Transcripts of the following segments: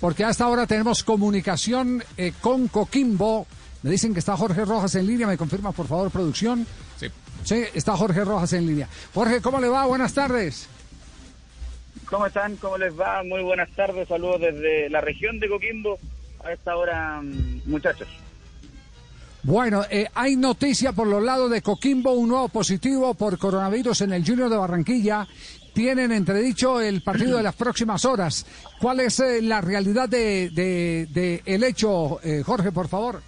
porque hasta ahora tenemos comunicación eh, con Coquimbo. Me dicen que está Jorge Rojas en línea. ¿Me confirma, por favor, producción? Sí. Sí, está Jorge Rojas en línea. Jorge, ¿cómo le va? Buenas tardes. ¿Cómo están? ¿Cómo les va? Muy buenas tardes. Saludos desde la región de Coquimbo a esta hora, mm, muchachos. Bueno, eh, hay noticia por los lados de Coquimbo, un nuevo positivo por coronavirus en el Junior de Barranquilla. Tienen entredicho el partido de las próximas horas. ¿Cuál es eh, la realidad de, el hecho, eh, Jorge, por favor?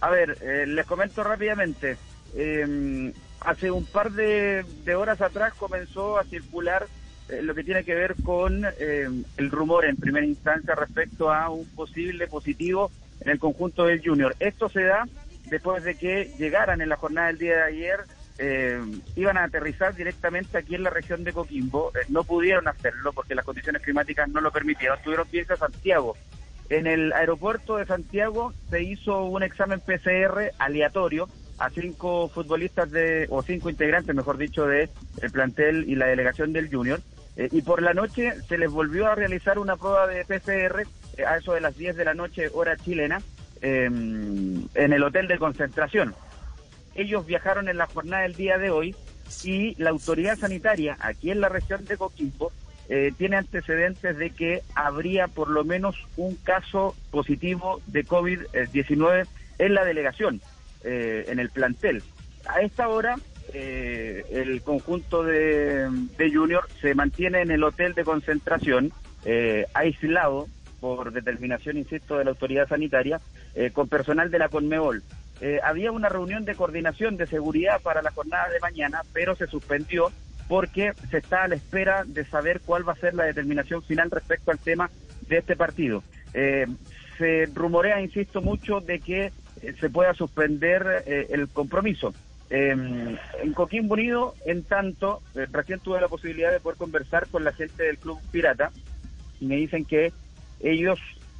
A ver, eh, les comento rápidamente. Eh, hace un par de, de horas atrás comenzó a circular eh, lo que tiene que ver con eh, el rumor en primera instancia respecto a un posible positivo en el conjunto del Junior. Esto se da después de que llegaran en la jornada del día de ayer, eh, iban a aterrizar directamente aquí en la región de Coquimbo. Eh, no pudieron hacerlo porque las condiciones climáticas no lo permitieron. Tuvieron que irse a Santiago. En el aeropuerto de Santiago se hizo un examen PCR aleatorio a cinco futbolistas de, o cinco integrantes, mejor dicho, de el plantel y la delegación del Junior. Eh, y por la noche se les volvió a realizar una prueba de PCR eh, a eso de las 10 de la noche, hora chilena, en el hotel de concentración. Ellos viajaron en la jornada del día de hoy y la autoridad sanitaria aquí en la región de Coquimbo eh, tiene antecedentes de que habría por lo menos un caso positivo de COVID-19 en la delegación, eh, en el plantel. A esta hora, eh, el conjunto de, de Junior se mantiene en el hotel de concentración, eh, aislado por determinación, insisto, de la autoridad sanitaria, con personal de la Conmebol. Eh, había una reunión de coordinación de seguridad para la jornada de mañana, pero se suspendió porque se está a la espera de saber cuál va a ser la determinación final respecto al tema de este partido. Eh, se rumorea, insisto mucho, de que eh, se pueda suspender eh, el compromiso. Eh, en Coquimbo Unido, en tanto, eh, recién tuve la posibilidad de poder conversar con la gente del Club Pirata y me dicen que ellos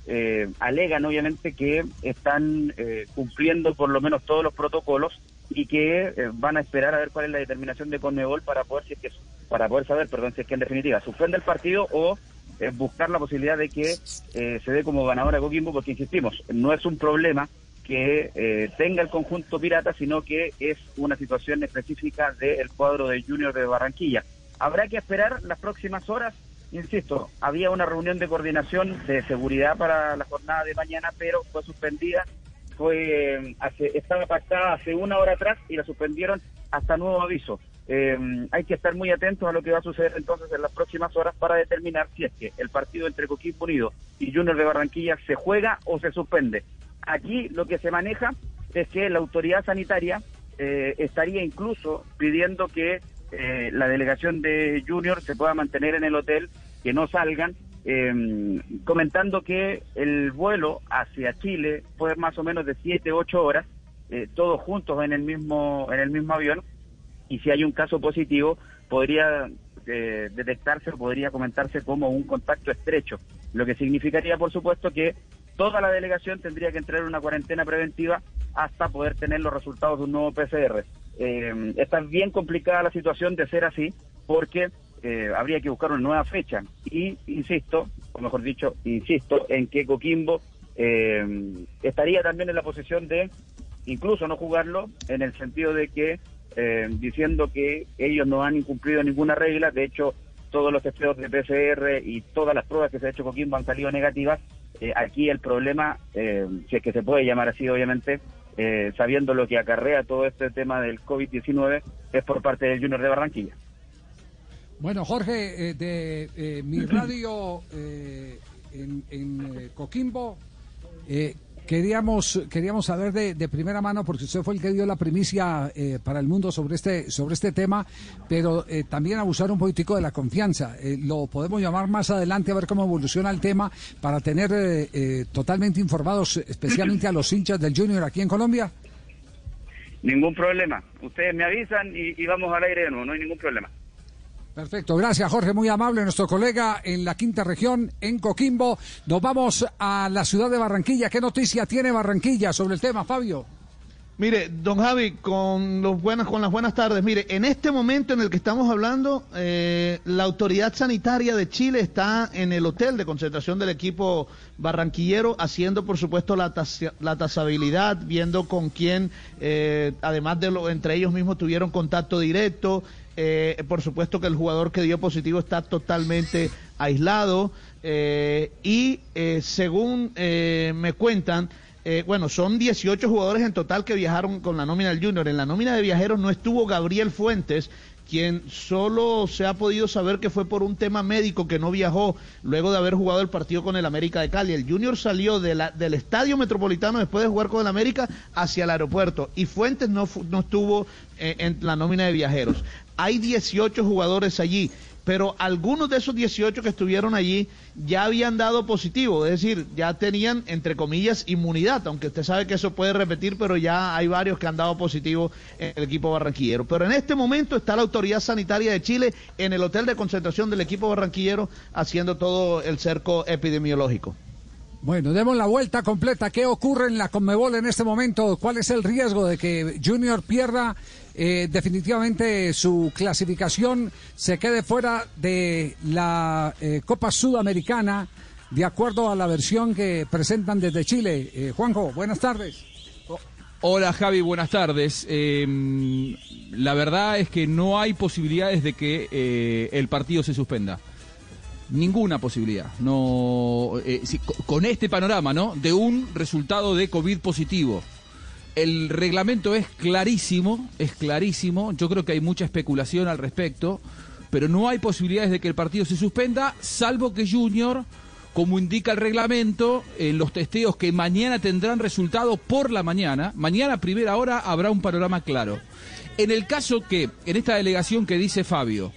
eh, alegan obviamente que están eh, cumpliendo por lo menos todos los protocolos y que eh, van a esperar a ver cuál es la determinación de Conmebol para poder si que para poder saber, perdón, si es que en definitiva suspende el partido o eh, buscar la posibilidad de que eh, se dé como ganador a Coquimbo, porque insistimos, no es un problema que tenga el conjunto pirata, sino que es una situación específica del cuadro de Junior de Barranquilla. Habrá que esperar las próximas horas. Insisto, había una reunión de coordinación de seguridad para la jornada de mañana, pero fue suspendida. Fue hace, estaba pactada hace una hora atrás y la suspendieron hasta nuevo aviso. Eh, hay que estar muy atentos a lo que va a suceder entonces en las próximas horas para determinar si es que el partido entre Coquimbo Unido y Junior de Barranquilla se juega o se suspende. Aquí lo que se maneja es que la autoridad sanitaria eh, estaría incluso pidiendo que eh, la delegación de Junior se pueda mantener en el hotel, que no salgan, eh, comentando que el vuelo hacia Chile fue más o menos de 7, 8 horas, eh, todos juntos en el mismo en el mismo avión, y si hay un caso positivo podría eh, detectarse o podría comentarse como un contacto estrecho, lo que significaría por supuesto que toda la delegación tendría que entrar en una cuarentena preventiva hasta poder tener los resultados de un nuevo PCR. Eh, está bien complicada la situación de ser así porque eh, habría que buscar una nueva fecha y insisto, o mejor dicho, insisto en que Coquimbo eh, estaría también en la posición de incluso no jugarlo en el sentido de que eh, diciendo que ellos no han incumplido ninguna regla, de hecho todos los testeos de PCR y todas las pruebas que se ha hecho Coquimbo han salido negativas. Eh, aquí el problema, si es que se puede llamar así, obviamente, eh, sabiendo lo que acarrea todo este tema del COVID-19, es por parte del Junior de Barranquilla. Bueno, Jorge, eh, de eh, mi radio eh, en, Coquimbo, queríamos queríamos saber de, de, primera mano, porque usted fue el que dio la primicia eh, para el mundo sobre este sobre este tema, pero eh, también abusar un poquitico de la confianza. Eh, lo podemos llamar más adelante a ver cómo evoluciona el tema para tener eh, totalmente informados, especialmente a los hinchas del Junior aquí en Colombia. Ningún problema. Ustedes me avisan y, y vamos al aire de nuevo, no hay ningún problema. Perfecto, gracias Jorge, muy amable, nuestro colega en la quinta región, en Coquimbo. Nos vamos a la ciudad de Barranquilla. ¿Qué noticia tiene Barranquilla sobre el tema, Fabio? Mire, don Javi, con, los buenas, con las buenas tardes. Mire, en este momento en el que estamos hablando, eh, la autoridad sanitaria de Chile está en el hotel de concentración del equipo barranquillero, haciendo, por supuesto, la, la tasabilidad, viendo con quién, eh, además de lo, entre ellos mismos, tuvieron contacto directo. Eh, por supuesto que el jugador que dio positivo está totalmente aislado. y según me cuentan, eh, bueno, son 18 jugadores en total que viajaron con la nómina del Junior. En la nómina de viajeros no estuvo Gabriel Fuentes, quien solo se ha podido saber que fue por un tema médico que no viajó luego de haber jugado el partido con el América de Cali. El Junior salió de la, del estadio metropolitano después de jugar con el América hacia el aeropuerto y Fuentes no, no estuvo eh, en la nómina de viajeros. Hay 18 jugadores allí pero algunos de esos 18 que estuvieron allí ya habían dado positivo, es decir, ya tenían, entre comillas, inmunidad, aunque usted sabe que eso puede repetir, pero ya hay varios que han dado positivo en el equipo barranquillero. Pero en este momento está la Autoridad Sanitaria de Chile en el hotel de concentración del equipo barranquillero haciendo todo el cerco epidemiológico. Bueno, demos la vuelta completa. ¿Qué ocurre en la Conmebol en este momento? ¿Cuál es el riesgo de que Junior pierda eh, definitivamente su clasificación, se quede fuera de la eh, Copa Sudamericana, de acuerdo a la versión que presentan desde Chile? Eh, Juanjo, buenas tardes. Hola Javi, buenas tardes. Em, la verdad es que no hay posibilidades de que el partido se suspenda ninguna posibilidad. No, eh, con este panorama, ¿no? De un resultado de COVID positivo. El reglamento es clarísimo, es clarísimo. Yo creo que hay mucha especulación al respecto, pero no hay posibilidades de que el partido se suspenda, salvo que Junior, como indica el reglamento, en los testeos que mañana tendrán resultado por la mañana, mañana a primera hora habrá un panorama claro. En el caso que, en esta delegación que dice Fabio,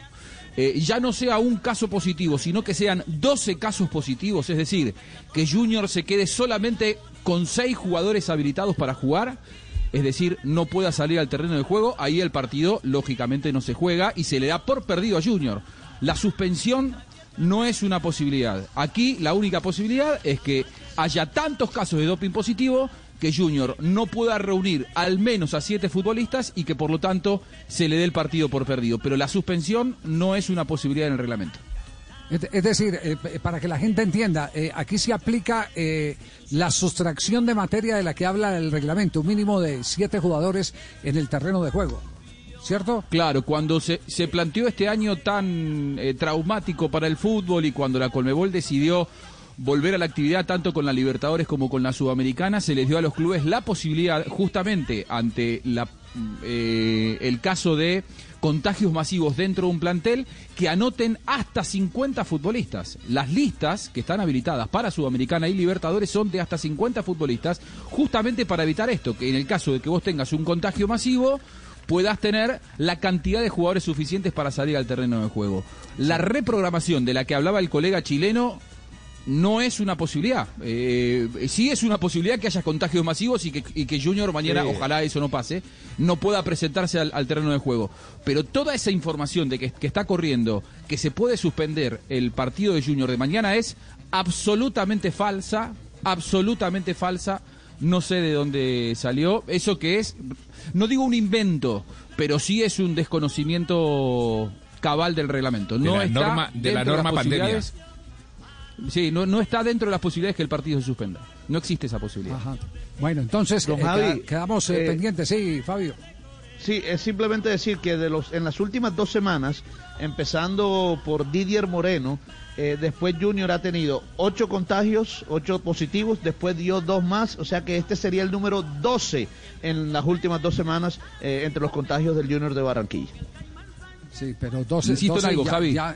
eh, ya no sea un caso positivo, sino que sean 12 casos positivos, es decir, que Junior se quede solamente con 6 jugadores habilitados para jugar, es decir, no pueda salir al terreno de juego, ahí el partido lógicamente no se juega y se le da por perdido a Junior. La suspensión no es una posibilidad. Aquí la única posibilidad es que haya tantos casos de doping positivo que Junior no pueda reunir al menos a siete futbolistas y que por lo tanto se le dé el partido por perdido. Pero la suspensión no es una posibilidad en el reglamento. Es decir, eh, para que la gente entienda, eh, aquí se aplica eh, la sustracción de materia de la que habla el reglamento, un mínimo de siete jugadores en el terreno de juego. ¿Cierto? Claro, cuando se, se planteó este año tan traumático para el fútbol y cuando la Colmebol decidió volver a la actividad tanto con la Libertadores como con la Sudamericana, se les dio a los clubes la posibilidad, justamente ante la, eh, el caso de contagios masivos dentro de un plantel, que anoten hasta 50 futbolistas. Las listas que están habilitadas para Sudamericana y Libertadores son de hasta 50 futbolistas, justamente para evitar esto, que en el caso de que vos tengas un contagio masivo, puedas tener la cantidad de jugadores suficientes para salir al terreno de juego. La reprogramación de la que hablaba el colega chileno no es una posibilidad. Eh, sí es una posibilidad que haya contagios masivos y que, Junior mañana, ojalá eso no pase, no pueda presentarse al, terreno de juego. Pero toda esa información de que, está corriendo, que se puede suspender el partido de Junior de mañana es absolutamente falsa, absolutamente falsa. No sé de dónde salió. Eso que es, no digo un invento, pero sí es un desconocimiento cabal del reglamento. No de la norma, de la norma pandemia. Sí, no, no está dentro de las posibilidades que el partido se suspenda. No existe esa posibilidad. Bueno, entonces eh, quedamos eh, eh, pendientes, sí, Fabio. Sí, es simplemente decir que de los en las últimas dos semanas, empezando por Didier Moreno, después Junior ha tenido ocho contagios, ocho positivos, después dio dos más, o sea que este sería el número 12 en las últimas dos semanas entre los contagios del Junior de Barranquilla. Sí, pero 12, Insisto en algo, Javi. Ya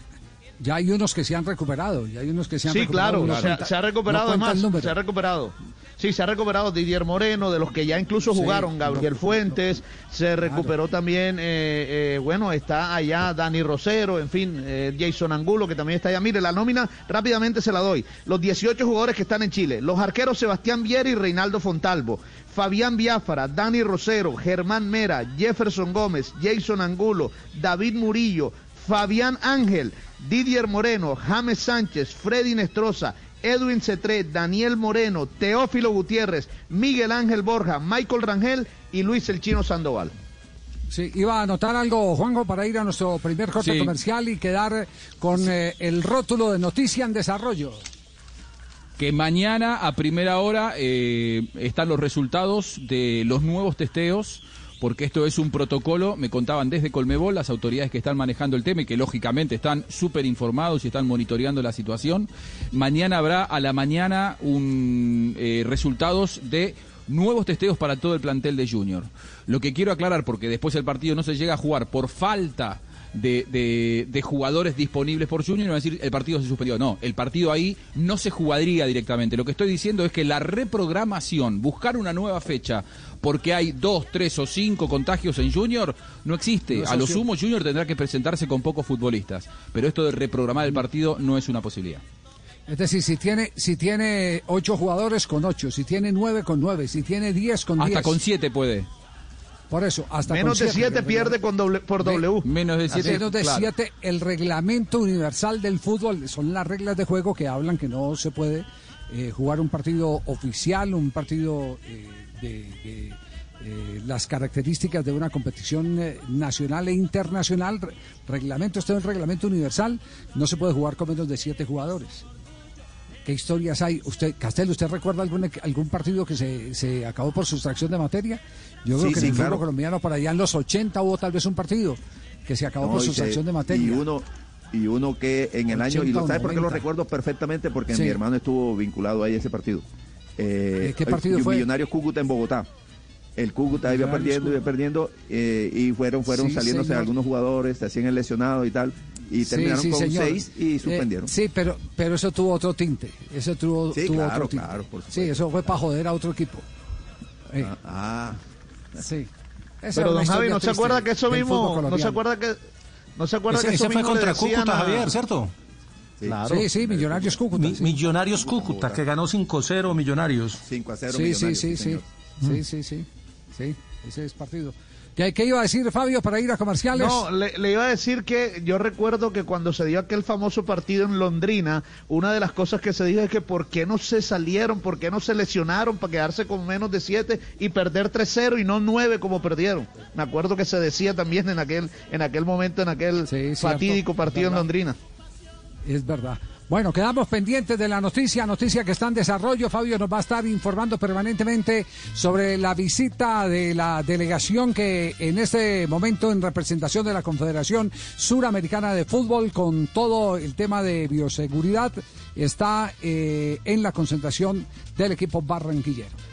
hay unos que se han recuperado, ya hay unos que se han sí, recuperado. Sí, claro, se, ha recuperado además, se ha recuperado. Sí, se ha recuperado Didier Moreno, de los que ya incluso jugaron, Gabriel Fuentes, se recuperó también, eh, eh, bueno, está allá Dani Rosero, en fin, eh, Jason Angulo, que también está allá. Mire, la nómina rápidamente se la doy. Los 18 jugadores que están en Chile, los arqueros Sebastián Viera y Reinaldo Fontalvo, Fabián Biafara, Dani Rosero, Germán Mera, Jefferson Gómez, Jason Angulo, David Murillo, Fabián Ángel, Didier Moreno, James Sánchez, Freddy Nestroza, Edwin Cetré, Daniel Moreno, Teófilo Gutiérrez, Miguel Ángel Borja, Michael Rangel y Luis el Chino Sandoval. Sí, iba a anotar algo, Juanjo, para ir a nuestro primer corte comercial y quedar con eh, el rótulo de noticia en desarrollo. Que mañana a primera hora eh, están los resultados de los nuevos testeos porque esto es un protocolo, me contaban desde Colmebol, las autoridades que están manejando el tema y que lógicamente están súper informados y están monitoreando la situación. Mañana habrá a la mañana un eh, resultados de nuevos testeos para todo el plantel de Junior. Lo que quiero aclarar, porque después el partido no se llega a jugar por falta de, de, jugadores disponibles por Junior y va a decir el partido se suspendió. No, el partido ahí no se jugaría directamente. Lo que estoy diciendo es que la reprogramación, buscar una nueva fecha porque hay dos, tres o cinco contagios en Junior, no existe. a lo sumo Junior tendrá que presentarse con pocos futbolistas. Pero esto de reprogramar el partido no es una posibilidad. Es decir, si tiene, si tiene ocho jugadores con ocho, si tiene nueve con nueve, si tiene diez con diez. Hasta con siete puede. Por eso, hasta menos de siete pierde con doble, por W. menos de siete. Menos de siete, el reglamento universal del fútbol son las reglas de juego que hablan que no se puede eh, jugar un partido oficial, un partido eh, de, eh, las características de una competición nacional e internacional. Reglamento, este es el reglamento universal, no se puede jugar con menos de siete jugadores. ¿Qué historias hay? Usted, Castel, ¿usted recuerda algún, algún partido que se, se acabó por sustracción de materia? Yo creo que en el fútbol colombiano, para allá en los 80 hubo tal vez un partido que se acabó por sustracción de materia. Y uno, y uno que en el año, y lo sabe porque lo recuerdo perfectamente, porque mi hermano estuvo vinculado ahí a ese partido. Eh, ¿Qué partido fue? Millonarios Cúcuta en Bogotá. El Cúcuta iba perdiendo, iba perdiendo, eh, y fueron, fueron saliéndose algunos jugadores, se hacían el lesionado y tal y terminaron con seis y eh, suspendieron. sí, pero, pero eso tuvo otro tinte. Eso tuvo, sí, tuvo claro, otro tinte. Claro, sí, eso fue para joder a otro equipo. Eh. Ah, ah. Sí. pero don Javi, ¿no se acuerda que eso mismo, no se acuerda que, no se acuerda ese, que eso ese fue contra Cúcuta, Javier, ¿cierto? Sí. Claro. sí, sí, Millonarios Cúcuta. Millonarios Cúcuta, que ganó 5-0 Millonarios. 5 0 sí, Millonarios. Sí, sí, sí. Sí, sí, sí. Sí, ese es partido. ¿Qué, iba a decir Fabio para ir a comerciales? No, le, iba a decir que yo recuerdo que cuando se dio aquel famoso partido en Londrina, una de las cosas que se dijo es que por qué no se salieron, por qué no se lesionaron para quedarse con menos de siete y perder 3-0 y no 9 como perdieron. Me acuerdo que se decía también en aquel, en aquel momento, en aquel fatídico partido en Londrina. Es verdad. Bueno, quedamos pendientes de la noticia, noticia que está en desarrollo. Fabio nos va a estar informando permanentemente sobre la visita de la delegación que en este momento en representación de la Confederación Suramericana de Fútbol con todo el tema de bioseguridad está eh, en la concentración del equipo barranquillero.